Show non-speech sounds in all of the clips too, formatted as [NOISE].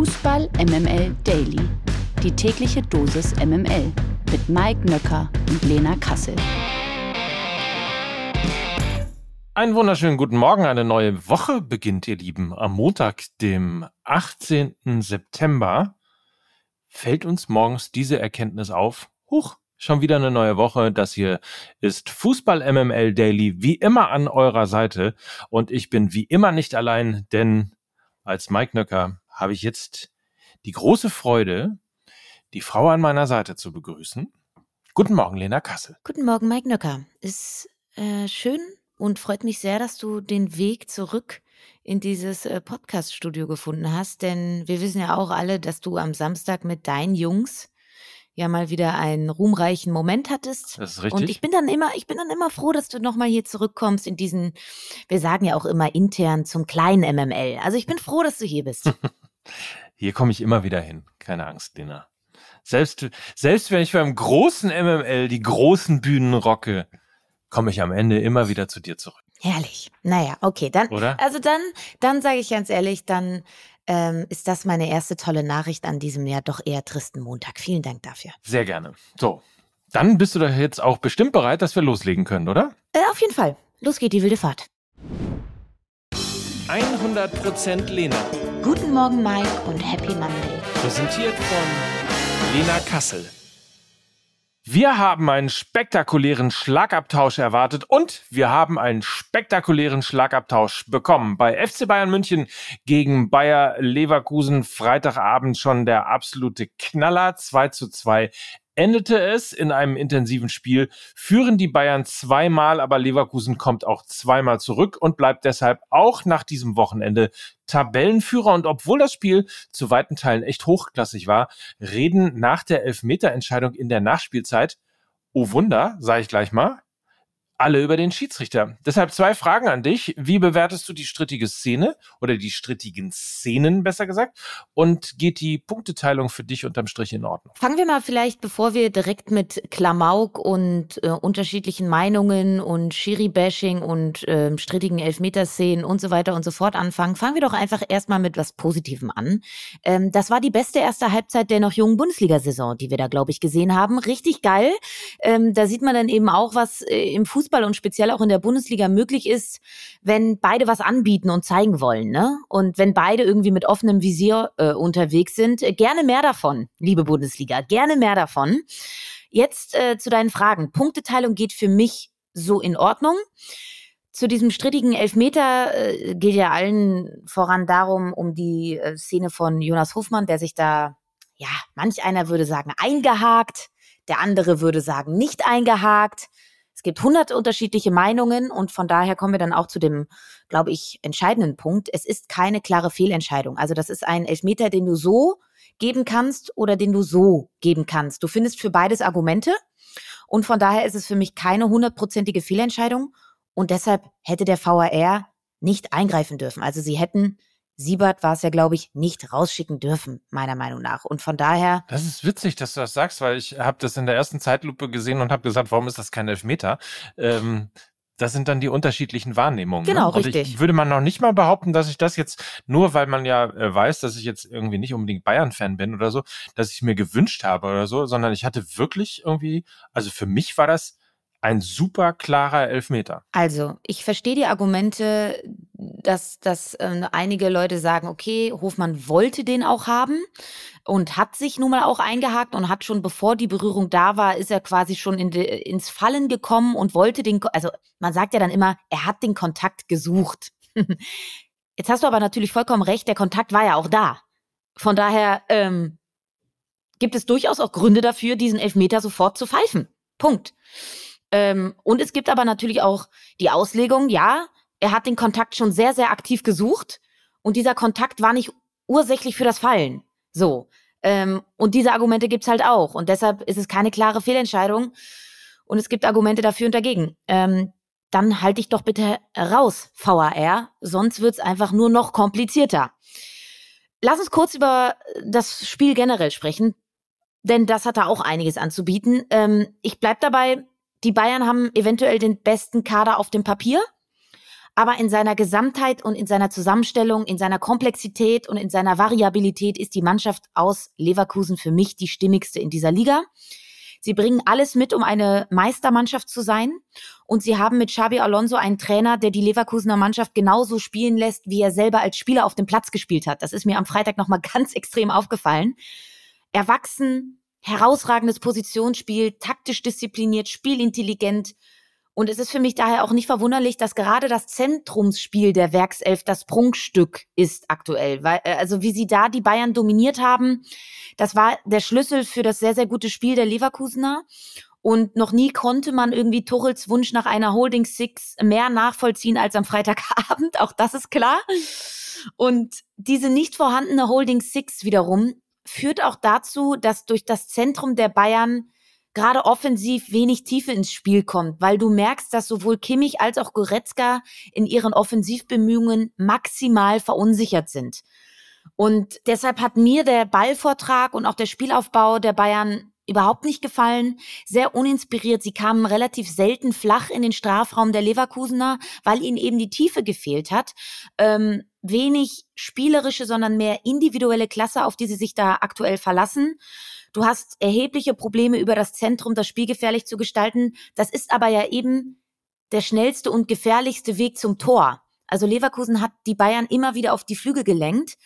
Fußball MML Daily. Die tägliche Dosis MML mit Mike Nöcker und Lena Kassel. Einen wunderschönen guten Morgen. Eine neue Woche beginnt, ihr Lieben. Am Montag, dem 18. September, fällt uns morgens diese Erkenntnis auf. Huch, schon wieder eine neue Woche. Das hier ist Fußball MML Daily, wie immer an eurer Seite. Und ich bin wie immer nicht allein, denn als Mike Nöcker habe ich jetzt die große Freude, die Frau an meiner Seite zu begrüßen. Guten Morgen, Lena Kassel. Guten Morgen, Mike Nöcker. Ist äh, schön und freut mich sehr, dass du den Weg zurück in dieses äh, Podcast-Studio gefunden hast, denn wir wissen ja auch alle, dass du am Samstag mit deinen Jungs ja mal wieder einen ruhmreichen Moment hattest. Das ist richtig. Und ich bin dann immer, ich bin dann immer froh, dass du nochmal hier zurückkommst in diesen, wir sagen ja auch immer intern zum kleinen MML. Also ich bin froh, dass du hier bist. [LAUGHS] Hier komme ich immer wieder hin. Keine Angst, Lena. Selbst, selbst wenn ich beim großen MML die großen Bühnen rocke, komme ich am Ende immer wieder zu dir zurück. Herrlich. Naja, okay, dann, Oder? also dann, dann sage ich ganz ehrlich, dann ähm, ist das meine erste tolle Nachricht an diesem ja doch eher tristen Montag. Vielen Dank dafür. Sehr gerne. So, dann bist du doch jetzt auch bestimmt bereit, dass wir loslegen können, oder? Äh, auf jeden Fall. Los geht die wilde Fahrt. 100% Lena. Guten Morgen, Mike, und Happy Monday. Präsentiert von Lena Kassel. Wir haben einen spektakulären Schlagabtausch erwartet und wir haben einen spektakulären Schlagabtausch bekommen. Bei FC Bayern München gegen Bayer Leverkusen Freitagabend schon der absolute Knaller 2 zu 2 endete es in einem intensiven Spiel, führen die Bayern zweimal, aber Leverkusen kommt auch zweimal zurück und bleibt deshalb auch nach diesem Wochenende Tabellenführer. Und obwohl das Spiel zu weiten Teilen echt hochklassig war, reden nach der Elfmeterentscheidung in der Nachspielzeit, oh Wunder, sage ich gleich mal, alle über den Schiedsrichter. Deshalb zwei Fragen an dich. Wie bewertest du die strittige Szene oder die strittigen Szenen, besser gesagt? Und geht die Punkteteilung für dich unterm Strich in Ordnung? Fangen wir mal vielleicht, bevor wir direkt mit Klamauk und äh, unterschiedlichen Meinungen und Schiri-Bashing und ähm, strittigen Elfmeterszenen und so weiter und so fort anfangen, fangen wir doch einfach erstmal mit was Positivem an. Ähm, das war die beste erste Halbzeit der noch jungen Bundesliga-Saison, die wir da, glaube ich, gesehen haben. Richtig geil. Ähm, da sieht man dann eben auch, was äh, im Fußball und speziell auch in der Bundesliga möglich ist, wenn beide was anbieten und zeigen wollen. Ne? Und wenn beide irgendwie mit offenem Visier äh, unterwegs sind, äh, gerne mehr davon, liebe Bundesliga, gerne mehr davon. Jetzt äh, zu deinen Fragen. Punkteteilung geht für mich so in Ordnung. Zu diesem strittigen Elfmeter äh, geht ja allen voran darum, um die äh, Szene von Jonas Hofmann, der sich da, ja, manch einer würde sagen, eingehakt, der andere würde sagen, nicht eingehakt. Es gibt hundert unterschiedliche Meinungen und von daher kommen wir dann auch zu dem, glaube ich, entscheidenden Punkt. Es ist keine klare Fehlentscheidung. Also das ist ein Elfmeter, den du so geben kannst oder den du so geben kannst. Du findest für beides Argumente und von daher ist es für mich keine hundertprozentige Fehlentscheidung und deshalb hätte der VAR nicht eingreifen dürfen. Also sie hätten Siebert war es ja, glaube ich, nicht rausschicken dürfen, meiner Meinung nach. Und von daher. Das ist witzig, dass du das sagst, weil ich habe das in der ersten Zeitlupe gesehen und habe gesagt, warum ist das kein Elfmeter? Ähm, das sind dann die unterschiedlichen Wahrnehmungen. Genau, ne? Richtig. Ich würde man noch nicht mal behaupten, dass ich das jetzt, nur weil man ja äh, weiß, dass ich jetzt irgendwie nicht unbedingt Bayern-Fan bin oder so, dass ich mir gewünscht habe oder so, sondern ich hatte wirklich irgendwie, also für mich war das ein super klarer Elfmeter. Also, ich verstehe die Argumente, dass, dass äh, einige Leute sagen, okay, Hofmann wollte den auch haben und hat sich nun mal auch eingehakt und hat schon, bevor die Berührung da war, ist er quasi schon in de, ins Fallen gekommen und wollte den, also man sagt ja dann immer, er hat den Kontakt gesucht. [LAUGHS] Jetzt hast du aber natürlich vollkommen recht, der Kontakt war ja auch da. Von daher ähm, gibt es durchaus auch Gründe dafür, diesen Elfmeter sofort zu pfeifen. Punkt. Ähm, und es gibt aber natürlich auch die Auslegung, ja, er hat den Kontakt schon sehr, sehr aktiv gesucht und dieser Kontakt war nicht ursächlich für das Fallen. So. Ähm, und diese Argumente gibt's halt auch. Und deshalb ist es keine klare Fehlentscheidung. Und es gibt Argumente dafür und dagegen. Ähm, dann halte ich doch bitte raus, VAR, sonst wird's einfach nur noch komplizierter. Lass uns kurz über das Spiel generell sprechen, denn das hat da auch einiges anzubieten. Ähm, ich bleib dabei, die Bayern haben eventuell den besten Kader auf dem Papier. aber in seiner Gesamtheit und in seiner Zusammenstellung, in seiner Komplexität und in seiner Variabilität ist die Mannschaft aus Leverkusen für mich die stimmigste in dieser Liga. Sie bringen alles mit, um eine Meistermannschaft zu sein. Und sie haben mit Xabi Alonso einen Trainer, der die Leverkusener Mannschaft genauso spielen lässt, wie er selber als Spieler auf dem Platz gespielt hat. Das ist mir am Freitag nochmal [LAUGHS] ganz extrem aufgefallen. Erwachsen, herausragendes Positionsspiel, taktisch diszipliniert, spielintelligent, und es ist für mich daher auch nicht verwunderlich, dass gerade das Zentrumsspiel der Werkself das Prunkstück ist aktuell. Weil, äh, also wie sie da die Bayern dominiert haben, das war der Schlüssel für das sehr, sehr gute Spiel der Leverkusener. Und noch nie konnte man irgendwie Tuchels Wunsch nach einer Holding Six mehr nachvollziehen als am Freitagabend. [LAUGHS] Auch das ist klar. Und diese nicht vorhandene Holding Six wiederum führt auch dazu, dass durch das Zentrum der Bayern gerade offensiv wenig Tiefe ins Spiel kommt, weil du merkst, dass sowohl Kimmich als auch Goretzka in ihren Offensivbemühungen maximal verunsichert sind. Und deshalb hat mir der Ballvortrag und auch der Spielaufbau der Bayern überhaupt nicht gefallen. Sehr uninspiriert. Sie kamen relativ selten flach in den Strafraum der Leverkusener, weil ihnen eben die Tiefe gefehlt hat. Ähm, wenig spielerische, sondern mehr individuelle Klasse, auf die sie sich da aktuell verlassen. Du hast erhebliche Probleme über das Zentrum, das Spiel gefährlich zu gestalten. Das ist aber ja eben der schnellste und gefährlichste Weg zum Tor. Also Leverkusen hat die Bayern immer wieder auf die Flügel gelenkt,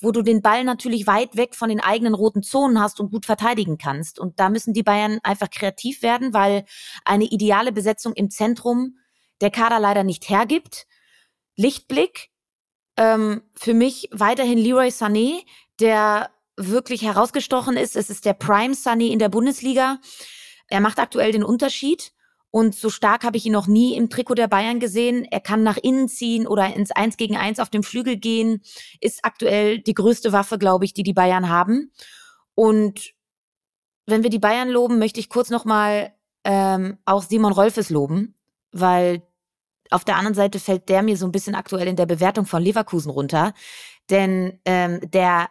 wo du den Ball natürlich weit weg von den eigenen roten Zonen hast und gut verteidigen kannst. Und da müssen die Bayern einfach kreativ werden, weil eine ideale Besetzung im Zentrum der Kader leider nicht hergibt. Lichtblick, ähm, für mich weiterhin Leroy Sané, der wirklich herausgestochen ist. Es ist der Prime Sunny in der Bundesliga. Er macht aktuell den Unterschied. Und so stark habe ich ihn noch nie im Trikot der Bayern gesehen. Er kann nach innen ziehen oder ins Eins gegen Eins auf dem Flügel gehen. Ist aktuell die größte Waffe, glaube ich, die die Bayern haben. Und wenn wir die Bayern loben, möchte ich kurz nochmal ähm, auch Simon Rolfes loben, weil auf der anderen Seite fällt der mir so ein bisschen aktuell in der Bewertung von Leverkusen runter. Denn ähm, der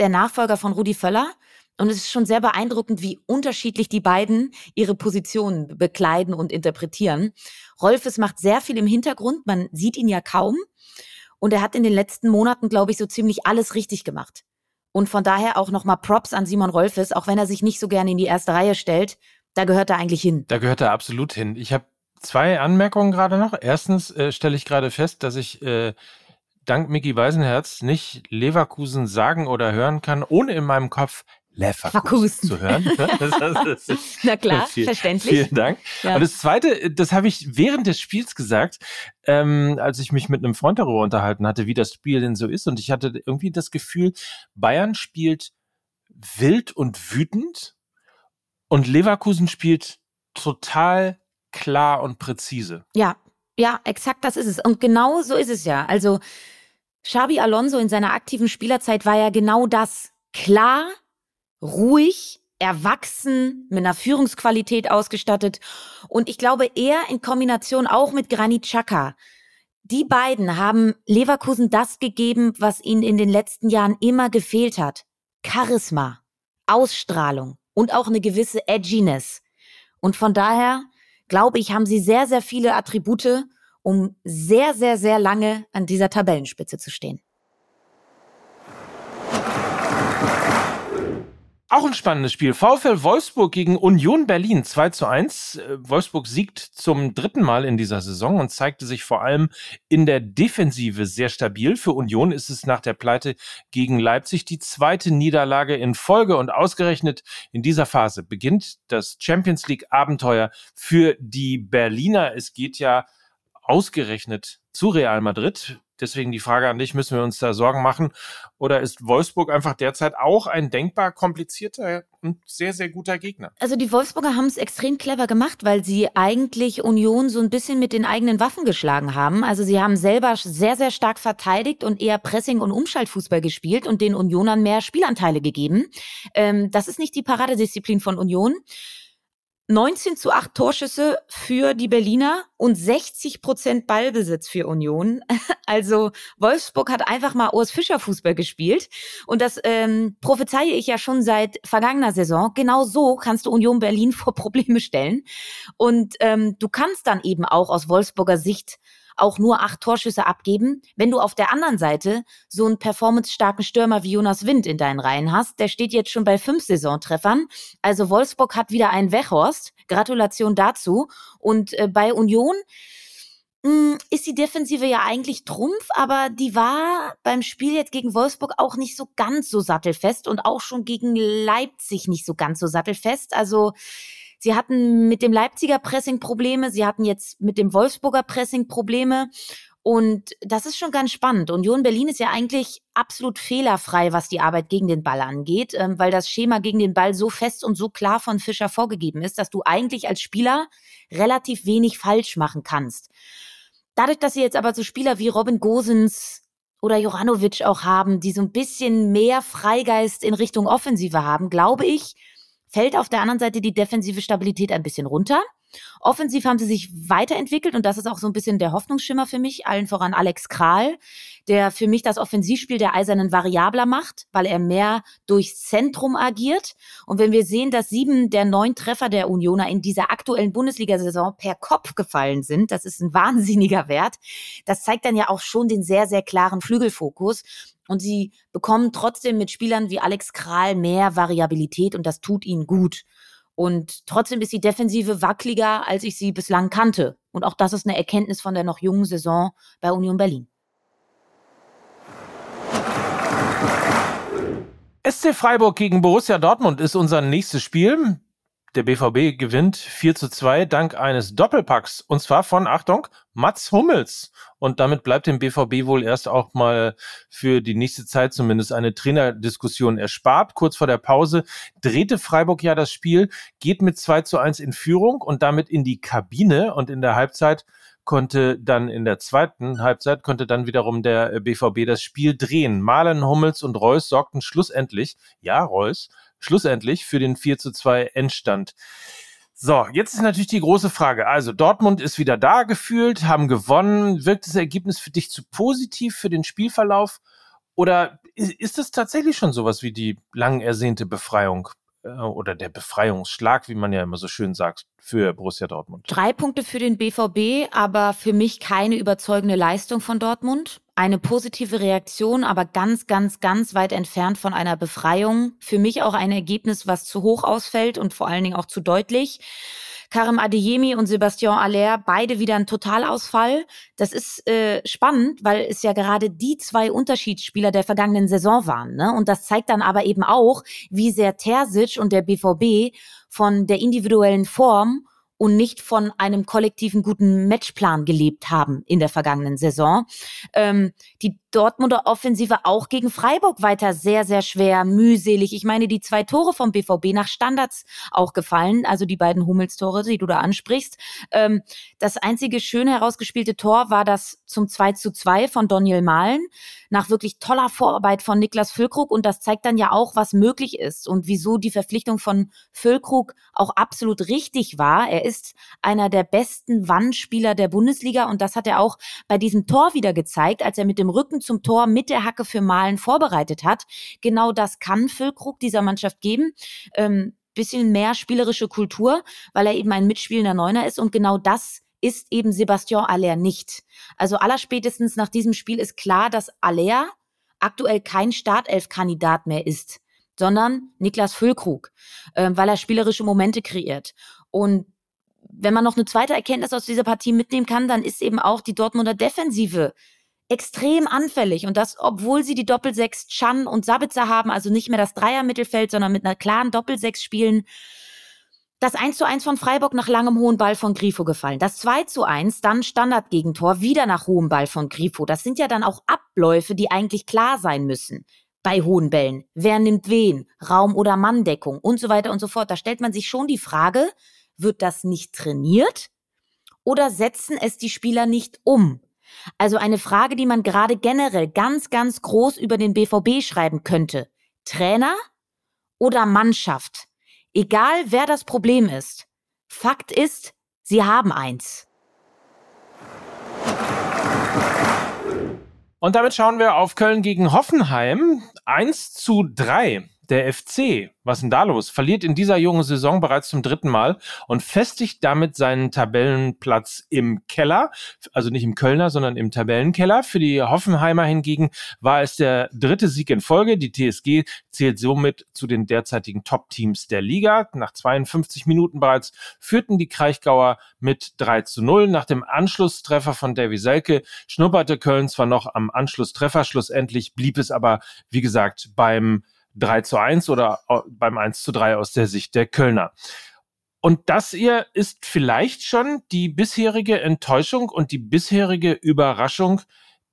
der Nachfolger von Rudi Völler. Und es ist schon sehr beeindruckend, wie unterschiedlich die beiden ihre Positionen bekleiden und interpretieren. Rolfes macht sehr viel im Hintergrund, man sieht ihn ja kaum. Und er hat in den letzten Monaten, glaube ich, so ziemlich alles richtig gemacht. Und von daher auch nochmal Props an Simon Rolfes, auch wenn er sich nicht so gerne in die erste Reihe stellt. Da gehört er eigentlich hin. Da gehört er absolut hin. Ich habe zwei Anmerkungen gerade noch. Erstens äh, stelle ich gerade fest, dass ich äh, dank Mickey Weisenherz nicht Leverkusen sagen oder hören kann, ohne in meinem Kopf Leverkusen zu hören. [LAUGHS] Das, das, das, Na klar, viel, verständlich. Vielen Dank. Ja. Und das Zweite, das habe ich während des Spiels gesagt, ähm, als ich mich mit einem Freund darüber unterhalten hatte, wie das Spiel denn so ist. Und ich hatte irgendwie das Gefühl, Bayern spielt wild und wütend und Leverkusen spielt total klar und präzise. Ja, ja, exakt das ist es. Und genau so ist es ja. Also Xabi Alonso in seiner aktiven Spielerzeit war ja genau das. Klar, ruhig, erwachsen, mit einer Führungsqualität ausgestattet. Und ich glaube, er in Kombination auch mit Granit Xhaka. Die beiden haben Leverkusen das gegeben, was ihnen in den letzten Jahren immer gefehlt hat. Charisma, Ausstrahlung und auch eine gewisse Edginess. Und von daher, glaube ich, haben sie sehr, sehr viele Attribute, um sehr, sehr, sehr lange an dieser Tabellenspitze zu stehen. Auch ein spannendes Spiel. VfL Wolfsburg gegen Union Berlin 2 zu 1. Äh, Wolfsburg siegt zum dritten Mal in dieser Saison und zeigte sich vor allem in der Defensive sehr stabil. Für Union ist es nach der Pleite gegen Leipzig die zweite Niederlage in Folge und ausgerechnet in dieser Phase beginnt das Champions League Abenteuer für die Berliner. Es geht ja ausgerechnet zu Real Madrid. Deswegen die Frage an dich, müssen wir uns da Sorgen machen? Oder ist Wolfsburg einfach derzeit auch ein denkbar komplizierter und sehr, sehr guter Gegner? Also die Wolfsburger haben es extrem clever gemacht, weil sie eigentlich Union so ein bisschen mit den eigenen Waffen geschlagen haben. Also sie haben selber sehr, sehr stark verteidigt und eher Pressing- und Umschaltfußball gespielt und den Unionern mehr Spielanteile gegeben. Ähm, das ist nicht die Paradedisziplin von Union. 19 zu 8 Torschüsse für die Berliner und 60 Prozent Ballbesitz für Union. [LAUGHS] Also Wolfsburg hat einfach mal Urs Fischer Fußball gespielt. Und das ähm, prophezeie ich ja schon seit vergangener Saison. Genau so kannst du Union Berlin [LAUGHS] vor Probleme stellen. Und ähm, du kannst dann eben auch aus Wolfsburger Sicht auch nur acht Torschüsse abgeben, wenn du auf der anderen Seite so einen performancestarken Stürmer wie Jonas Wind in deinen Reihen hast. Der steht jetzt schon bei fünf Saisontreffern. Also Wolfsburg hat wieder einen Wechhorst. Gratulation dazu. Und äh, bei Union hm, ist die Defensive ja eigentlich Trumpf, aber die war beim Spiel jetzt gegen Wolfsburg auch nicht so ganz so sattelfest und auch schon gegen Leipzig nicht so ganz so sattelfest. Also sie hatten mit dem Leipziger Pressing Probleme, sie hatten jetzt mit dem Wolfsburger Pressing Probleme. Und das ist schon ganz spannend. Union Berlin ist ja eigentlich absolut fehlerfrei, was die Arbeit gegen den Ball angeht, ähm, weil das Schema gegen den Ball so fest und so klar von Fischer vorgegeben ist, dass du eigentlich als Spieler relativ wenig falsch machen kannst. Dadurch, dass sie jetzt aber so Spieler wie Robin Gosens oder Joranovic auch haben, die so ein bisschen mehr Freigeist in Richtung Offensive haben, glaube ich, fällt auf der anderen Seite die defensive Stabilität ein bisschen runter. Offensiv haben sie sich weiterentwickelt und das ist auch so ein bisschen der Hoffnungsschimmer für mich, allen voran Alex Kral, der für mich das Offensivspiel der Eisernen variabler macht, weil er mehr durchs Zentrum agiert. Und wenn wir sehen, dass sieben der neun Treffer der Unioner in dieser aktuellen Bundesliga-Saison per Kopf gefallen sind, das ist ein [LAUGHS] wahnsinniger Wert. Das zeigt dann ja auch schon den sehr, sehr klaren Flügelfokus. Und sie bekommen trotzdem mit Spielern wie Alex Kral mehr Variabilität und das tut ihnen gut. Und trotzdem ist die Defensive wackeliger, als ich sie bislang kannte. Und auch das ist eine Erkenntnis von der noch jungen Saison bei Union Berlin. SC Freiburg gegen Borussia Dortmund ist unser nächstes Spiel. Der BVB gewinnt 4 zu 2 dank eines Doppelpacks. Und zwar von, Achtung, Mats Hummels. Und damit bleibt dem BVB wohl erst auch mal für die nächste Zeit zumindest eine Trainerdiskussion erspart. Kurz vor der Pause drehte Freiburg ja das Spiel, geht mit 2 zu 1 in Führung und damit in die Kabine. Und in der Halbzeit konnte dann in der zweiten Halbzeit konnte dann wiederum der BVB das Spiel drehen. Malen, Hummels und Reus sorgten schlussendlich, ja, Reus, schlussendlich für den 4 zu 2 Endstand. So, jetzt ist natürlich die große Frage. Also, Dortmund ist wieder da gefühlt, haben gewonnen. Wirkt das Ergebnis für dich zu positiv für den Spielverlauf? Oder ist es tatsächlich schon sowas wie die lang ersehnte Befreiung äh, oder der Befreiungsschlag, wie man ja immer so schön sagt, für Borussia Dortmund? Drei Punkte für den BVB, aber für mich keine überzeugende Leistung von Dortmund eine positive Reaktion, aber ganz, ganz, ganz weit entfernt von einer Befreiung. Für mich auch ein Ergebnis, was zu hoch ausfällt und vor allen Dingen auch zu deutlich. Karim Adeyemi und Sebastian Aller, beide wieder ein Totalausfall. Das ist äh, spannend, weil es ja gerade die zwei Unterschiedsspieler der vergangenen Saison waren. Ne? Und das zeigt dann aber eben auch, wie sehr Terzic und der BVB von der individuellen Form und nicht von einem kollektiven guten Matchplan gelebt haben in der vergangenen Saison. Ähm, die Dortmunder Offensive auch gegen Freiburg weiter sehr, sehr schwer, mühselig. Ich meine, die zwei Tore vom BVB nach Standards auch gefallen, also die beiden Hummels-Tore, die du da ansprichst. Ähm, das einzige schön herausgespielte Tor war das zum 2 zu 2 von Daniel Mahlen nach wirklich toller Vorarbeit von Niklas Füllkrug und das zeigt dann ja auch, was möglich ist und wieso die Verpflichtung von Füllkrug auch absolut richtig war. Er ist einer der besten Wandspieler der Bundesliga und das hat er auch bei diesem Tor wieder gezeigt, als er mit dem Rücken zum Tor mit der Hacke für Malen vorbereitet hat. Genau das kann Füllkrug dieser Mannschaft geben. Ähm, bisschen mehr spielerische Kultur, weil er eben ein mitspielender Neuner ist und genau das ist eben Sebastian Aller nicht. Also allerspätestens nach diesem Spiel ist klar, dass Aller aktuell kein Startelf-Kandidat mehr ist, sondern Niklas Füllkrug, äh, weil er spielerische Momente kreiert. Und wenn man noch eine zweite Erkenntnis aus dieser Partie mitnehmen kann, dann ist eben auch die Dortmunder Defensive extrem anfällig und das, obwohl sie die Doppelsechs Chan und Sabitzer haben, also nicht mehr das Dreier-Mittelfeld, sondern mit einer klaren Doppelsechs spielen. Das 1 zu 1 von Freiburg nach langem hohen Ball von Grifo gefallen. Das 2 zu 1, dann Standardgegentor, wieder nach hohem Ball von Grifo. Das sind ja dann auch Abläufe, die eigentlich klar sein müssen bei hohen Bällen. Wer nimmt wen? Raum- oder Manndeckung und so weiter und so fort. Da stellt man sich schon die Frage, wird das nicht trainiert? Oder setzen es die Spieler nicht um? Also eine Frage, die man gerade generell ganz, ganz groß über den BVB schreiben könnte. Trainer oder Mannschaft? Egal wer das Problem ist. Fakt ist, sie haben eins. Und damit schauen wir auf Köln gegen Hoffenheim. 1 zu 3. Der FC, was ist denn da los? Verliert in dieser jungen Saison bereits zum dritten Mal und festigt damit seinen Tabellenplatz im Keller. Also nicht im Kölner, sondern im Tabellenkeller. Für die Hoffenheimer hingegen war es der dritte Sieg in Folge. Die TSG zählt somit zu den derzeitigen Top-Teams der Liga. Nach 52 Minuten bereits führten die Kraichgauer mit 3 zu 0. Nach dem Anschlusstreffer von Davy Selke schnupperte Köln zwar noch am Anschlusstreffer, schlussendlich blieb es aber, wie gesagt, beim 3 zu 1 oder beim 1 zu 3 aus der Sicht der Kölner. Und das hier ist vielleicht schon die bisherige Enttäuschung und die bisherige Überraschung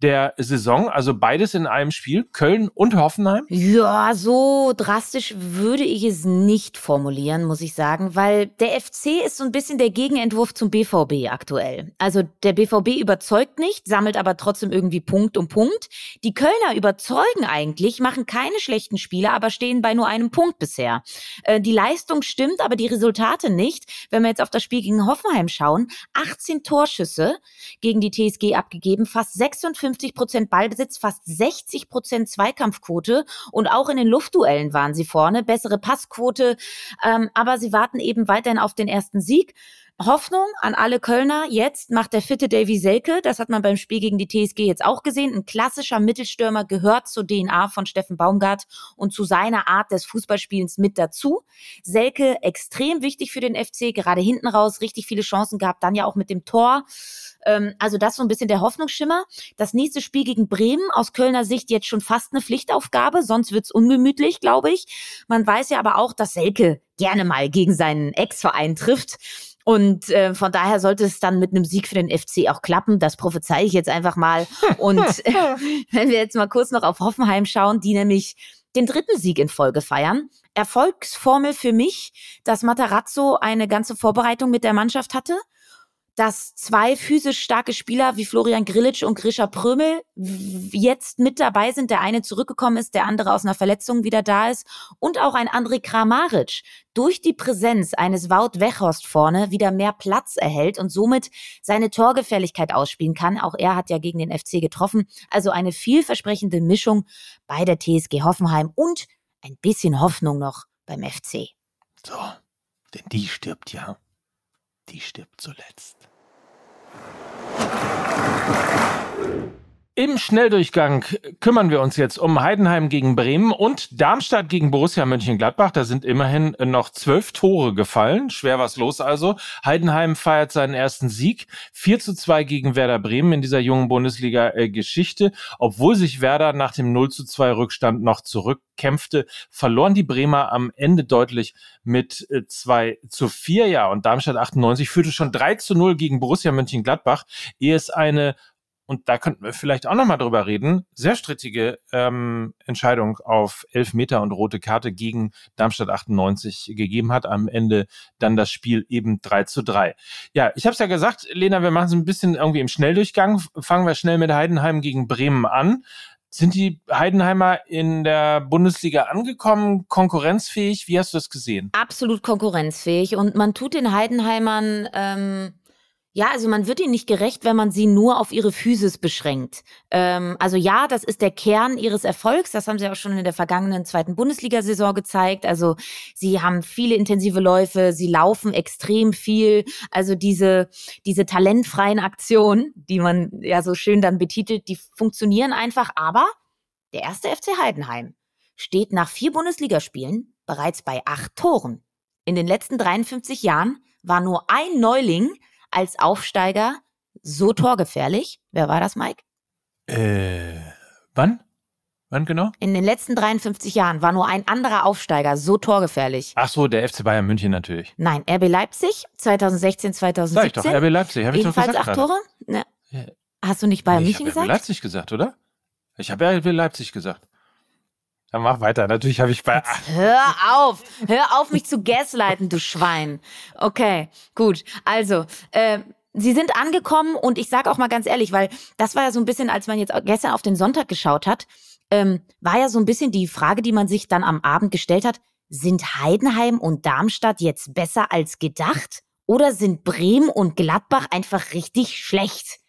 der Saison, also beides in einem Spiel, Köln und Hoffenheim? Ja, so drastisch würde ich es nicht formulieren, muss ich sagen, weil der FC ist so ein bisschen der Gegenentwurf zum BVB aktuell. Also der BVB überzeugt nicht, sammelt aber trotzdem irgendwie Punkt um Punkt. Die Kölner überzeugen eigentlich, machen keine schlechten Spiele, aber stehen bei nur einem Punkt bisher. Äh, die Leistung stimmt, aber die Resultate nicht. Wenn wir jetzt auf das Spiel gegen Hoffenheim schauen, 18 Torschüsse gegen die TSG abgegeben, fast 56 50 Prozent Ballbesitz, fast 60 Prozent Zweikampfquote. Und auch in den Luftduellen waren sie vorne, bessere Passquote, ähm, aber sie warten eben weiterhin auf den ersten Sieg. Hoffnung an alle Kölner. Jetzt macht der fitte Davy Selke, das hat man beim Spiel gegen die TSG jetzt auch gesehen, ein klassischer Mittelstürmer gehört zur DNA von Steffen Baumgart und zu seiner Art des Fußballspielens mit dazu. Selke extrem wichtig für den FC, gerade hinten raus, richtig viele Chancen gehabt, dann ja auch mit dem Tor. Ähm, also das so ein bisschen der Hoffnungsschimmer. Das nächste Spiel gegen Bremen aus Kölner Sicht jetzt schon fast eine Pflichtaufgabe, sonst wird's ungemütlich, glaube ich. Man weiß ja aber auch, dass Selke gerne mal gegen seinen Ex-Verein trifft. Und äh, von daher sollte es dann mit einem Sieg für den FC auch klappen. Das prophezei ich jetzt einfach mal. Und äh, [LAUGHS] [LAUGHS] wenn wir jetzt mal kurz noch auf Hoffenheim schauen, die nämlich den dritten Sieg in Folge feiern. Erfolgsformel für mich, dass Matarazzo eine ganze Vorbereitung mit der Mannschaft hatte dass zwei physisch starke Spieler wie Florian Grillitsch und Grisha Prömel jetzt mit dabei sind. Der eine zurückgekommen ist, der andere aus einer Verletzung wieder da ist. Und auch ein André Kramaric durch die Präsenz eines Wout Weghorst vorne wieder mehr Platz erhält und somit seine Torgefährlichkeit ausspielen kann. Auch er hat ja gegen den FC getroffen. Also eine vielversprechende Mischung bei der TSG Hoffenheim und ein bisschen Hoffnung noch beim FC. So, denn die stirbt ja. Die stirbt zuletzt. よろしくお願いします。Im Schnelldurchgang kümmern wir uns jetzt um Heidenheim gegen Bremen und Darmstadt gegen Borussia Mönchengladbach. Da sind immerhin noch zwölf Tore gefallen. Schwer was los also. Heidenheim feiert seinen ersten Sieg. 4 zu 2 gegen Werder Bremen in dieser jungen Bundesliga-Geschichte. Obwohl sich Werder nach dem 0 zu 2 Rückstand noch zurückkämpfte, verloren die Bremer am Ende deutlich mit 2 äh, zu 4. Ja, und Darmstadt 98 führte schon 3 zu 0 gegen Borussia Mönchengladbach, ehe es eine und da könnten wir vielleicht auch nochmal drüber reden, sehr strittige ähm, Entscheidung auf elf Meter und rote Karte gegen Darmstadt 98 gegeben hat. Am Ende dann das Spiel eben 3 zu 3. Ja, ich habe es ja gesagt, Lena, wir machen es ein bisschen irgendwie im Schnelldurchgang. Fangen wir schnell mit Heidenheim gegen Bremen an. Sind die Heidenheimer in der Bundesliga angekommen, konkurrenzfähig? Wie hast du das gesehen? Absolut konkurrenzfähig. Und man tut den Heidenheimern ähm, ja, also man wird ihnen nicht gerecht, wenn man sie nur auf ihre Physis beschränkt. Ähm, also ja, das ist der Kern ihres Erfolgs. Das haben sie auch schon in der vergangenen zweiten Bundesliga-Saison gezeigt. Also sie haben viele intensive Läufe, sie laufen extrem viel. Also diese, diese talentfreien Aktionen, die man ja so schön dann betitelt, die funktionieren einfach. Aber der erste FC Heidenheim steht nach vier Bundesligaspielen bereits bei acht Toren. In den letzten 53 Jahren war nur ein Neuling als Aufsteiger so torgefährlich? Wer war das, Mike? Äh, wann? Wann genau? In den letzten 53 Jahren war nur ein anderer Aufsteiger so torgefährlich. Ach so, der FC Bayern München natürlich. Nein, RB Leipzig 2016, 2017. Sag ich doch, RB Leipzig, habe ich doch gesagt. acht Tore? Ne. Hast du nicht Bayern nee, München gesagt? Ich RB Leipzig gesagt, oder? Ich habe RB Leipzig gesagt. Dann mach weiter. Natürlich habe ich bei. hör auf! Hör auf, mich zu gaslighten, du Schwein. Okay, gut. Also, äh, Sie sind angekommen und ich sage auch mal ganz ehrlich, weil das war ja so ein bisschen, als man jetzt gestern auf den Sonntag geschaut hat, ähm, war ja so ein bisschen die Frage, die man sich dann am Abend gestellt hat, sind Heidenheim und Darmstadt jetzt besser als gedacht? Oder sind Bremen und Gladbach einfach richtig schlecht?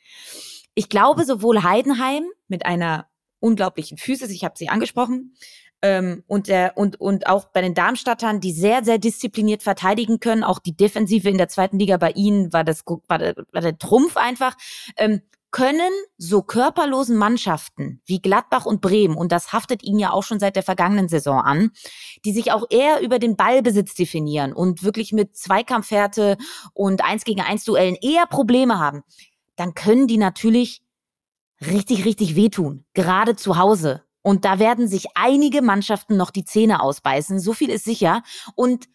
Ich glaube, sowohl Heidenheim mit einer unglaublichen Physis, ich habe sie angesprochen, Ähm, und, der, und, und auch bei den Darmstadtern, die sehr, sehr diszipliniert verteidigen können. Auch die Defensive in der zweiten Liga bei ihnen war, das, war, der, war der Trumpf einfach. Ähm, können so körperlosen Mannschaften wie Gladbach und Bremen, und das haftet ihnen ja auch schon seit der vergangenen Saison an, die sich auch eher über den Ballbesitz definieren und wirklich mit Zweikampfhärte und Eins gegen eins Duellen eher Probleme haben, dann können die natürlich richtig, richtig wehtun, gerade zu Hause. Und da werden sich einige Mannschaften noch die Zähne ausbeißen, so viel ist sicher. Und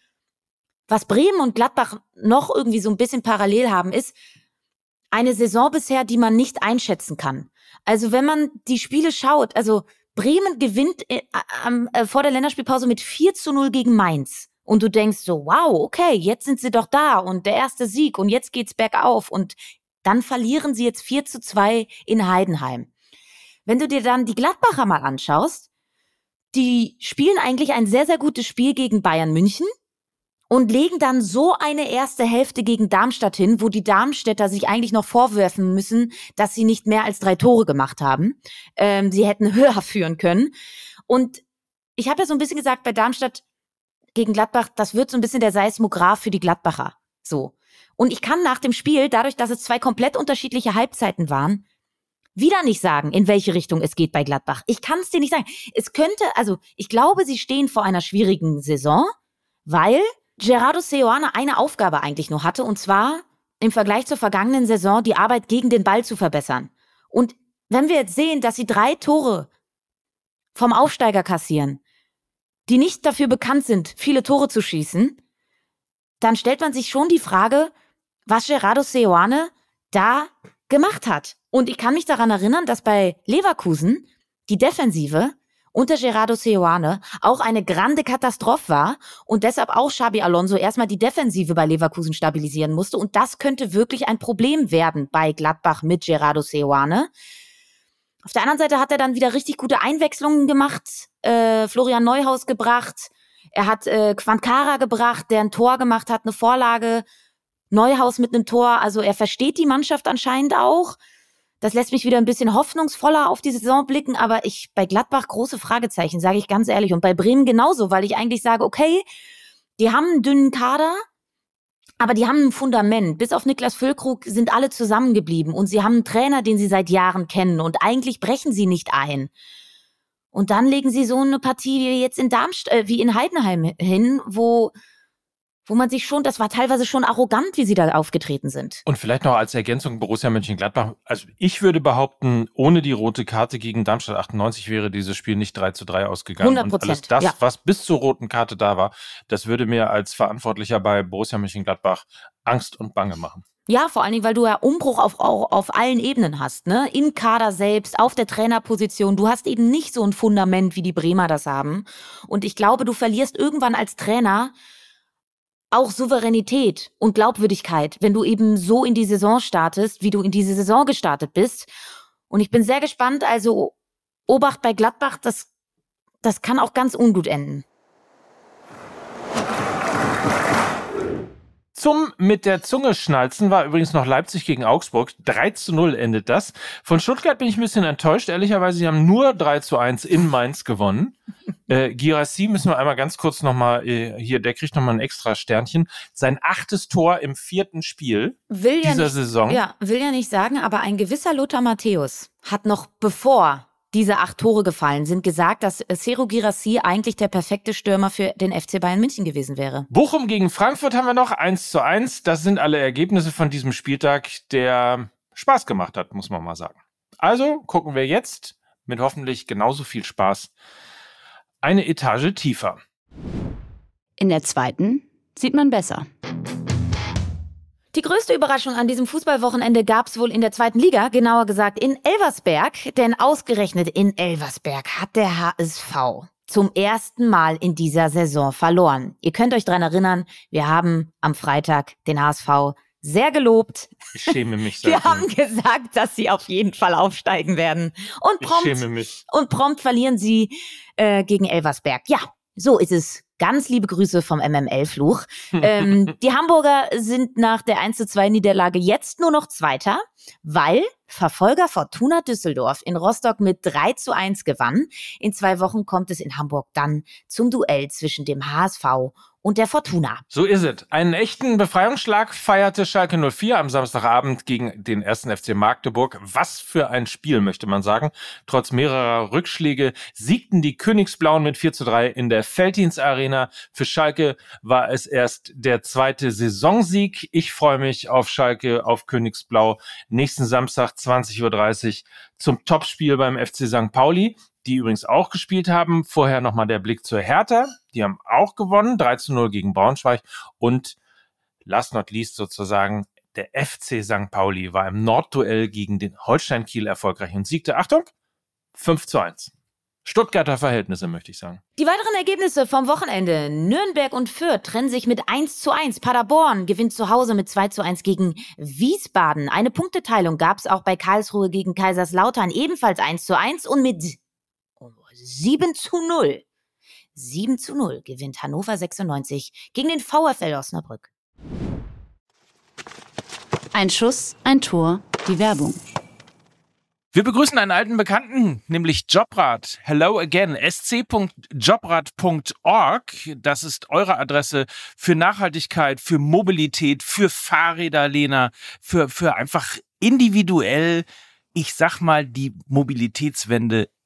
was Bremen und Gladbach noch irgendwie so ein bisschen parallel haben, ist, eine Saison bisher, die man nicht einschätzen kann. Also wenn man die Spiele schaut, also Bremen gewinnt äh, äh, vor der Länderspielpause mit 4 zu 0 gegen Mainz. Und du denkst so, wow, okay, jetzt sind sie doch da und der erste Sieg und jetzt geht's bergauf und dann verlieren sie jetzt 4 zu 2 in Heidenheim. Wenn du dir dann die Gladbacher mal anschaust, die spielen eigentlich ein sehr, sehr gutes Spiel gegen Bayern München und legen dann so eine erste Hälfte gegen Darmstadt hin, wo die Darmstädter sich eigentlich noch vorwerfen müssen, dass sie nicht mehr als drei Tore gemacht haben. Ähm, sie hätten [LAUGHS] höher führen können. Und ich habe ja so ein bisschen gesagt, bei Darmstadt gegen Gladbach, das wird so ein bisschen der Seismograph für die Gladbacher. So. Und ich kann nach dem Spiel, dadurch, dass es zwei komplett unterschiedliche Halbzeiten waren, wieder nicht sagen, in welche Richtung es geht bei Gladbach. Ich kann es dir nicht sagen. Es könnte, also ich glaube, sie stehen vor einer schwierigen Saison, weil Gerardo Seoane eine Aufgabe eigentlich nur hatte, und zwar im Vergleich zur vergangenen Saison die Arbeit gegen den Ball zu verbessern. Und wenn wir jetzt sehen, dass sie drei Tore vom Aufsteiger kassieren, die nicht dafür bekannt sind, viele Tore zu schießen, dann stellt man sich schon die Frage, was Gerardo Seoane da gemacht hat. Und ich kann mich daran erinnern, dass bei Leverkusen die Defensive unter Gerardo Seoane auch eine grande Katastrophe war und deshalb auch Xabi Alonso erstmal die Defensive bei Leverkusen stabilisieren musste. Und das könnte wirklich ein Problem werden bei Gladbach mit Gerardo Seoane. Auf der anderen Seite hat er dann wieder richtig gute Einwechslungen gemacht, äh, Florian Neuhaus gebracht, er hat äh, Quankara gebracht, der ein Tor gemacht hat, eine Vorlage, Neuhaus mit einem Tor. Also er versteht die Mannschaft anscheinend auch. Das lässt mich wieder ein bisschen hoffnungsvoller auf die Saison blicken, aber ich bei Gladbach große Fragezeichen, sage ich ganz ehrlich. Und bei Bremen genauso, weil ich eigentlich sage, okay, die haben einen dünnen Kader, aber die haben ein Fundament. Bis auf Niklas Füllkrug sind alle zusammengeblieben und sie haben einen Trainer, den sie seit Jahren kennen und eigentlich brechen sie nicht ein. Und dann legen sie so eine Partie wie jetzt in Darmstadt, äh, wie in Heidenheim hin, wo wo man sich schon, das war teilweise schon arrogant, wie sie da aufgetreten sind. Und vielleicht noch als Ergänzung Borussia Mönchengladbach. Also ich würde behaupten, ohne die rote Karte gegen Darmstadt 98 wäre dieses Spiel nicht 3 zu 3 ausgegangen. 100 Prozent. alles das, ja. was bis zur roten Karte da war, das würde mir als Verantwortlicher bei Borussia Mönchengladbach Angst und Bange machen. Ja, vor allen Dingen, weil du ja Umbruch auf, auf, allen Ebenen hast, ne? Im Kader selbst, auf der Trainerposition. Du hast eben nicht so ein Fundament, wie die Bremer das haben. Und ich glaube, du verlierst irgendwann als Trainer auch Souveränität und Glaubwürdigkeit, wenn du eben so in die Saison startest, wie du in diese Saison gestartet bist. Und ich bin sehr gespannt, also Obacht bei Gladbach, das, das kann auch ganz ungut enden. Zum mit der Zunge schnalzen war übrigens noch Leipzig gegen Augsburg. 3 zu 0 endet das. Von Stuttgart bin ich ein bisschen enttäuscht. Ehrlicherweise, sie haben nur 3 zu 1 in Mainz gewonnen. [LAUGHS] Äh, Girassi müssen wir einmal ganz kurz nochmal, äh, hier, der kriegt nochmal ein extra Sternchen. Sein achtes Tor im vierten Spiel will dieser ja nicht, Saison. Ja, will ja nicht sagen, aber ein gewisser Lothar Matthäus hat noch bevor diese acht Tore gefallen sind, gesagt, dass Sero Girassi eigentlich der perfekte Stürmer für den FC Bayern München gewesen wäre. Bochum gegen Frankfurt haben wir noch 1 zu 1. Das sind alle Ergebnisse von diesem Spieltag, der Spaß gemacht hat, muss man mal sagen. Also gucken wir jetzt mit hoffentlich genauso viel Spaß eine Etage tiefer. In der zweiten sieht man besser. Die größte Überraschung an diesem Fußballwochenende gab es wohl in der zweiten Liga, genauer gesagt in Elversberg, denn ausgerechnet in Elversberg hat der HSV zum ersten Mal in dieser Saison verloren. Ihr könnt euch dran erinnern, wir haben am Freitag den HSV sehr gelobt. Ich schäme mich. [LAUGHS] Wir haben gesagt, dass sie auf jeden Fall aufsteigen werden. Und ich prompt, schäme mich. und prompt verlieren sie äh, gegen Elversberg. Ja, so ist es. Ganz liebe Grüße vom MML-Fluch. [LAUGHS] ähm, die Hamburger sind nach der 1 zu 2 Niederlage jetzt nur noch Zweiter, weil Verfolger Fortuna Düsseldorf in Rostock mit 3 zu 1 gewann. In zwei Wochen kommt es in Hamburg dann zum Duell zwischen dem HSV und der Fortuna. So ist es. Einen echten Befreiungsschlag feierte Schalke 04 am Samstagabend gegen den ersten FC Magdeburg. Was für ein Spiel, möchte man sagen. Trotz mehrerer Rückschläge siegten die Königsblauen mit 4 zu 3 in der Felddienst Arena. Für Schalke war es erst der zweite Saisonsieg. Ich freue mich auf Schalke, auf Königsblau. Nächsten Samstag 20.30 Uhr zum Topspiel beim FC St. Pauli die übrigens auch gespielt haben. Vorher nochmal der Blick zur Hertha. Die haben auch gewonnen, 3 zu 0 gegen Braunschweig. Und last not least sozusagen, der FC St. Pauli war im Nordduell gegen den Holstein Kiel erfolgreich und siegte, Achtung, 5 zu 1. Stuttgarter Verhältnisse, möchte ich sagen. Die weiteren Ergebnisse vom Wochenende. Nürnberg und Fürth trennen sich mit 1 zu 1. Paderborn gewinnt zu Hause mit 2 zu 1 gegen Wiesbaden. Eine Punkteteilung gab es auch bei Karlsruhe gegen Kaiserslautern, ebenfalls 1 zu 1 und mit 7 zu 0. 7 zu 0 gewinnt Hannover 96 gegen den VfL Osnabrück. Ein Schuss, ein Tor, die Werbung. Wir begrüßen einen alten Bekannten, nämlich Jobrad. Hello again, sc.jobrad.org. Das ist eure Adresse für Nachhaltigkeit, für Mobilität, für Fahrräder, Lena, für, für einfach individuell, ich sag mal, die Mobilitätswende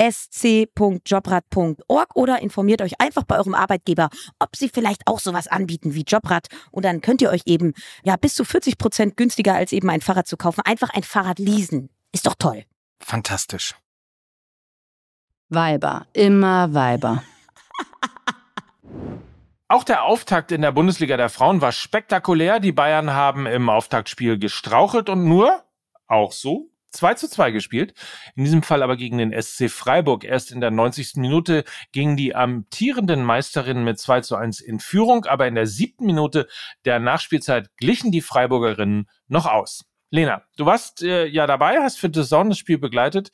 sc.jobrad.org oder informiert euch einfach bei eurem Arbeitgeber, ob sie vielleicht auch sowas anbieten wie Jobrad und dann könnt ihr euch eben ja bis zu 40 Prozent günstiger als eben ein Fahrrad zu kaufen, einfach ein Fahrrad leasen. Ist doch toll. Fantastisch. Weiber, immer Weiber. [LAUGHS] Auch der Auftakt in der Bundesliga der Frauen war spektakulär. Die Bayern haben im Auftaktspiel gestrauchelt und nur, auch so, 2 zu 2 gespielt. In diesem Fall aber gegen den SC Freiburg. Erst in der 90. Minute gingen die amtierenden Meisterinnen mit 2 zu 1 in Führung, aber in der siebten Minute der Nachspielzeit glichen die Freiburgerinnen noch aus. Lena, du warst äh, ja dabei, hast für The Zone das Spiel begleitet.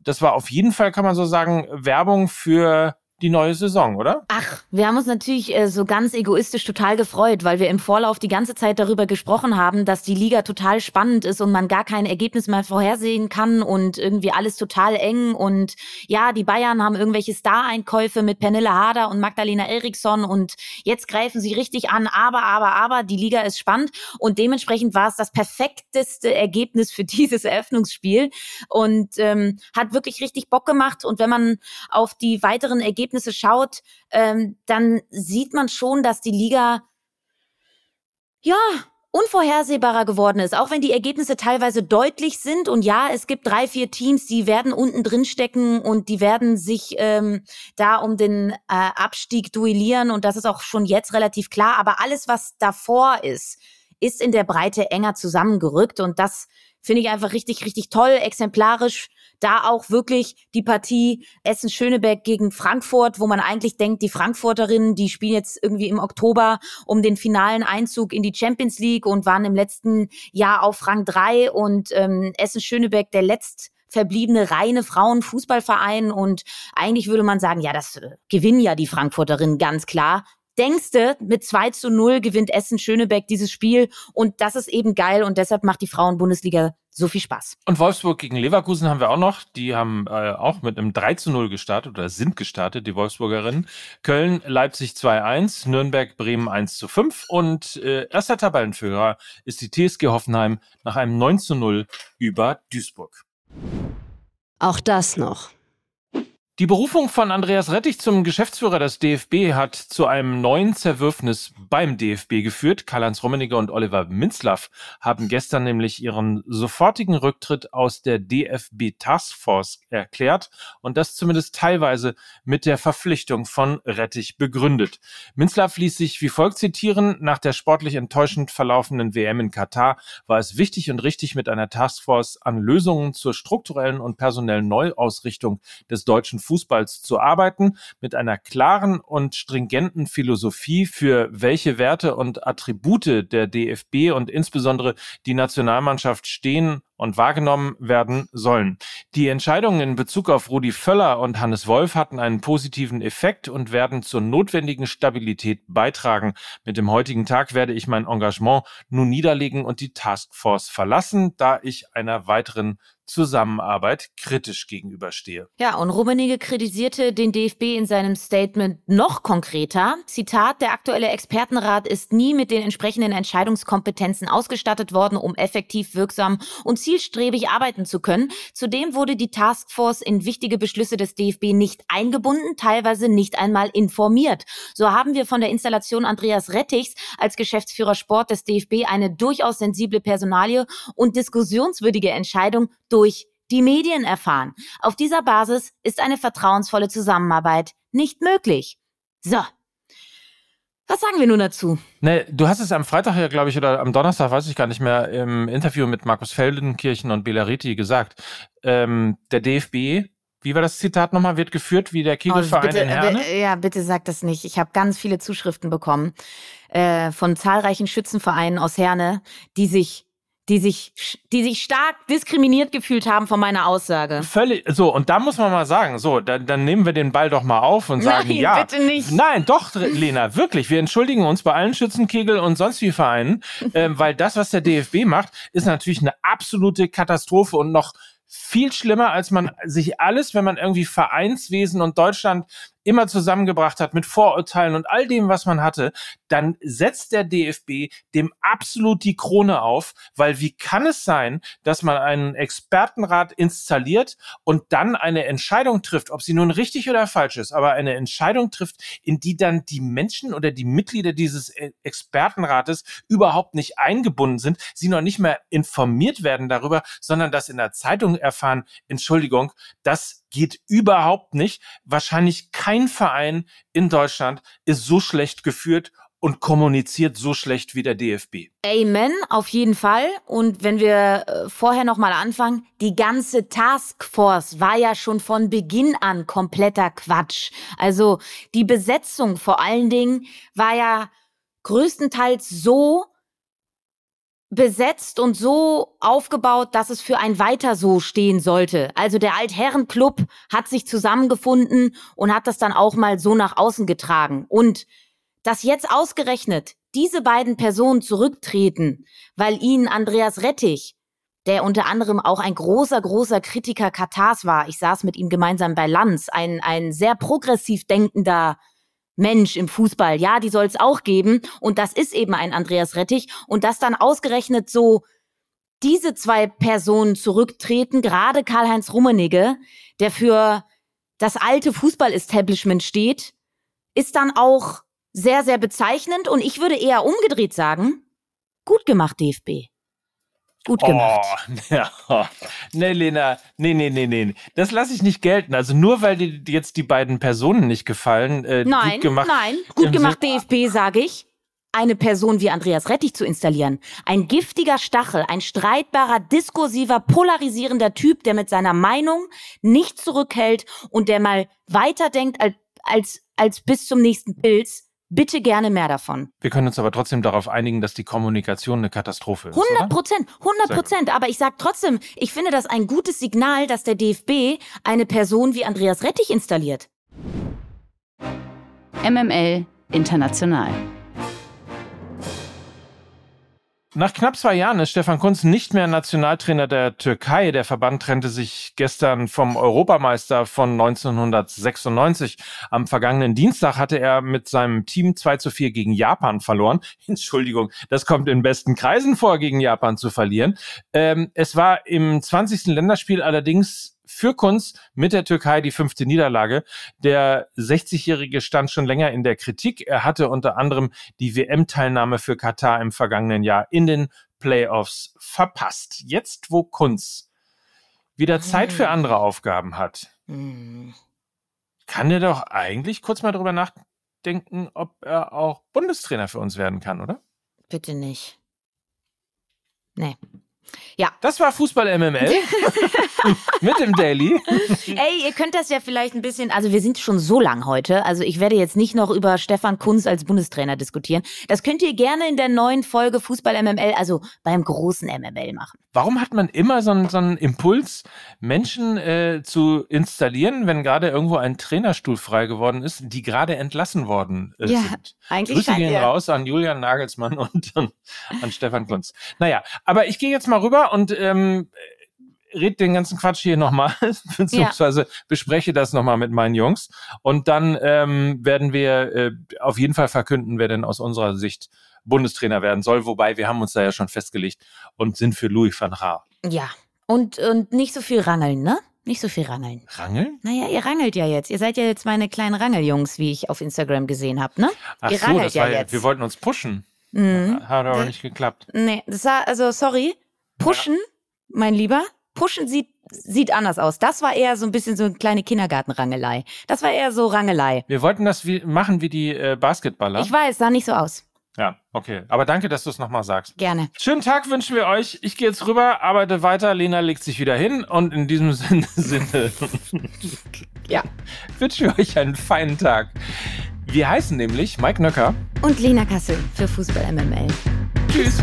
Das war auf jeden Fall, kann man so sagen, Werbung für die neue Saison, oder? Ach, wir haben uns natürlich äh, so ganz egoistisch total gefreut, weil wir im Vorlauf die ganze Zeit darüber gesprochen haben, dass die Liga total spannend ist und man gar kein Ergebnis mehr vorhersehen kann und irgendwie alles total eng. Und ja, die Bayern haben irgendwelche Star-Einkäufe mit Pernille Harder und Magdalena Eriksson und jetzt greifen sie richtig an. Aber, aber, aber, die Liga ist spannend und dementsprechend war es das perfekteste Ergebnis für [LAUGHS] dieses Eröffnungsspiel und ähm, hat wirklich richtig Bock gemacht. Und wenn man auf die weiteren Ergebnisse Ergebnisse schaut, ähm, dann sieht man schon, dass die Liga ja unvorhersehbarer geworden ist, auch wenn die Ergebnisse teilweise deutlich sind. Und ja, es gibt drei, vier Teams, die werden unten drin stecken und die werden sich ähm, da um den äh, Abstieg duellieren. Und das ist auch schon jetzt relativ klar. Aber alles, was davor ist, ist in der Breite enger zusammengerückt. Und das finde ich einfach richtig, richtig toll, exemplarisch da auch wirklich die Partie Essen-Schöneberg gegen Frankfurt, wo man eigentlich denkt, die Frankfurterinnen, die spielen jetzt irgendwie im Oktober um den finalen Einzug in die Champions League und waren im letzten Jahr auf Rang 3 und ähm, Essen-Schöneberg der letzt verbliebene reine Frauenfußballverein. Und eigentlich würde man sagen, ja, das äh, gewinnen ja die Frankfurterinnen ganz klar. Denkste, mit 2 zu 0 gewinnt Essen Schönebeck dieses Spiel. Und das ist eben geil. Und deshalb macht die Frauenbundesliga so viel Spaß. Und Wolfsburg gegen Leverkusen haben wir auch noch. Die haben äh, auch mit einem 3 zu 0 gestartet oder sind gestartet, die Wolfsburgerinnen. Köln, Leipzig 2-1, Nürnberg, Bremen 1 zu 5 und äh, erster Tabellenführer ist die TSG Hoffenheim nach einem 9 zu 0 über Duisburg. Auch das noch. Die Berufung von Andreas Rettich zum Geschäftsführer des DFB hat zu einem neuen Zerwürfnis beim DFB geführt. Karl-Heinz Rummenigge und Oliver Minzlaff haben gestern nämlich ihren sofortigen Rücktritt aus der DFB Taskforce erklärt und das zumindest teilweise mit der Verpflichtung von Rettich begründet. Minzlaff ließ sich wie folgt zitieren, nach der sportlich enttäuschend verlaufenden WM in Katar war es wichtig und richtig, mit einer Taskforce an Lösungen zur strukturellen und personellen Neuausrichtung des deutschen Fußballs zu arbeiten, mit einer klaren und stringenten Philosophie, für welche Werte und Attribute der DFB und insbesondere die Nationalmannschaft stehen und wahrgenommen werden sollen. Die Entscheidungen in Bezug auf Rudi Völler und Hannes Wolf hatten einen positiven Effekt und werden zur notwendigen Stabilität beitragen. Mit dem heutigen Tag werde ich mein Engagement nun niederlegen und die Taskforce verlassen, da ich einer weiteren Zusammenarbeit kritisch gegenüberstehe. Ja, und Rummenigge kritisierte den DFB in seinem Statement noch konkreter. Zitat, der aktuelle Expertenrat ist nie mit den entsprechenden Entscheidungskompetenzen ausgestattet worden, um effektiv, wirksam und zielstrebig arbeiten zu können. Zudem wurde die Taskforce in wichtige Beschlüsse des DFB nicht eingebunden, teilweise nicht einmal informiert. So haben wir von der Installation Andreas Rettichs als Geschäftsführer Sport des DFB eine durchaus sensible Personalie und diskussionswürdige Entscheidung durch die Medien erfahren. Auf dieser Basis ist eine vertrauensvolle Zusammenarbeit nicht möglich. So. Was sagen wir nun dazu? Ne, du hast es am Freitag ja, glaube ich, oder am Donnerstag, weiß ich gar nicht mehr, im Interview mit Markus Feldenkirchen und Belariti gesagt. Ähm, der DFB wie war das Zitat nochmal? Wird geführt wie der Kegelverein oh, bitte, in Herne? Ja, bitte sag das nicht. Ich habe ganz viele Zuschriften bekommen äh, von zahlreichen Schützenvereinen aus Herne, die sich die sich, die sich stark diskriminiert gefühlt haben von meiner Aussage. Völlig, so, und da muss man mal sagen, so, dann, dann nehmen wir den Ball doch mal auf und sagen, Nein, ja. bitte nicht. Nein, doch, Lena, wirklich, wir entschuldigen uns bei allen Schützenkegel und sonst wie Vereinen, [LAUGHS] äh, weil das, was der DFB macht, ist natürlich eine absolute Katastrophe und noch viel schlimmer, als man sich alles, wenn man irgendwie Vereinswesen und Deutschland immer zusammengebracht hat mit Vorurteilen und all dem, was man hatte, dann setzt der DFB dem absolut die Krone auf, weil wie kann es sein, dass man einen Expertenrat installiert und dann eine Entscheidung trifft, ob sie nun richtig oder falsch ist, aber eine Entscheidung trifft, in die dann die Menschen oder die Mitglieder dieses e-, Expertenrates überhaupt nicht eingebunden sind, sie noch nicht mehr informiert werden darüber, sondern das in der Zeitung erfahren, Entschuldigung, das geht überhaupt nicht. Wahrscheinlich kein Verein in Deutschland ist so schlecht geführt und kommuniziert so schlecht wie der DFB. Amen, auf jeden Fall. Und wenn wir äh, vorher noch mal anfangen, die ganze Taskforce war ja schon von Beginn an kompletter Quatsch. Also die Besetzung vor allen Dingen war ja größtenteils so, besetzt und so aufgebaut, dass es für ein Weiter so stehen sollte. Also der Altherrenclub hat sich zusammengefunden und hat das dann auch mal so nach außen getragen. Und dass jetzt ausgerechnet diese beiden Personen zurücktreten, weil ihnen Andreas Rettich, der unter anderem auch ein großer, großer Kritiker Katars war, ich saß mit ihm gemeinsam bei Lanz, ein, ein sehr progressiv denkender Mensch im Fußball, ja, die soll es auch geben. Und das ist eben ein Andreas Rettich. Und dass dann ausgerechnet so diese zwei Personen zurücktreten, gerade Karl-Heinz Rummenigge, der für das alte Fußball-Establishment steht, ist dann auch sehr, sehr bezeichnend. Und ich würde eher umgedreht sagen, gut gemacht, DFB. Gut gemacht. Oh, [LAUGHS] ja. Nee, Lena, nee, nee, nee, nee. Das lasse ich nicht gelten. Also nur weil dir jetzt die beiden Personen nicht gefallen. Äh, nein, gut gemacht, nein. Gut gemacht, DFB, sage ich. Eine Person wie Andreas Rettich zu installieren. Ein giftiger Stachel, ein streitbarer, diskursiver, polarisierender Typ, der mit seiner Meinung nicht zurückhält und der mal weiterdenkt als, als, als bis zum nächsten Pilz Bitte gerne mehr davon. Wir können uns aber trotzdem darauf einigen, dass die Kommunikation eine Katastrophe ist. 100 Prozent, 100 Prozent. Aber ich sage trotzdem, ich finde das ein gutes Signal, dass der DFB eine Person wie Andreas Rettich installiert. MML International. Nach knapp zwei Jahren ist Stefan Kunz nicht mehr Nationaltrainer der Türkei. Der Verband trennte sich gestern vom Europameister von 1996. Am vergangenen Dienstag hatte er mit seinem Team 2 zu 4 gegen Japan verloren. [LAUGHS] Entschuldigung, das kommt in besten Kreisen vor, gegen Japan zu verlieren. Ähm, es war im 20. Länderspiel allerdings für Kunz mit der Türkei die fünfte Niederlage. Der 60-Jährige stand schon länger in der Kritik. Er hatte unter anderem die WM-Teilnahme für Katar im vergangenen Jahr in den Playoffs verpasst. Jetzt, wo Kunz wieder Zeit für andere Aufgaben hat, kann er doch eigentlich kurz mal drüber nachdenken, ob er auch Bundestrainer für uns werden kann, oder? Bitte nicht. Nee. Ja. Das war Fußball MML [LAUGHS] mit dem Daily. Ey, ihr könnt das ja vielleicht ein bisschen, also wir sind schon so lang heute, also ich werde jetzt nicht noch über Stefan Kunz als Bundestrainer diskutieren. Das könnt ihr gerne in der neuen Folge Fußball MML, also beim großen MML machen. Warum hat man immer so einen, so einen Impuls, Menschen äh, zu installieren, wenn gerade irgendwo ein Trainerstuhl frei geworden ist, die gerade entlassen worden äh, Ja, sind? eigentlich Grüße gehen raus an Julian Nagelsmann [LAUGHS] und an, an Stefan Kunz. Naja, aber ich gehe jetzt mal rüber und ähm, red den ganzen Quatsch hier nochmal, [LAUGHS] beziehungsweise bespreche das nochmal mit meinen Jungs. Und dann ähm, werden wir äh, auf jeden Fall verkünden, wer denn aus unserer Sicht Bundestrainer werden soll. Wobei wir haben uns da ja schon festgelegt und sind für Louis van Gaal. Ja. Und, und nicht so viel rangeln, ne? Nicht so viel rangeln. Rangeln? Naja, ihr rangelt ja jetzt. Ihr seid ja jetzt meine kleinen Rangeljungs, wie ich auf Instagram gesehen habe, ne? Ach ihr so, rangelt das ja war ja, jetzt. wir wollten uns pushen. Mhm. Hat aber nicht geklappt. Nee, das war, also sorry. Pushen, mein Lieber, pushen sieht, sieht anders aus. Das war eher so ein bisschen so eine kleine Kindergartenrangelei. Das war eher so Rangelei. Wir wollten das wie, machen wie die äh, Basketballer. Ich weiß, sah nicht so aus. ja, okay. Aber danke, dass du es nochmal sagst. Gerne. Schönen Tag wünschen wir euch. Ich gehe jetzt rüber, arbeite weiter. Lena legt sich wieder hin und in diesem [LAUGHS] Sinne, Sinne [LAUGHS] Ja. wünschen wir euch einen feinen Tag. Wir heißen nämlich Mike Nöcker. Und Lena Kassel für Fußball MML. Tschüss.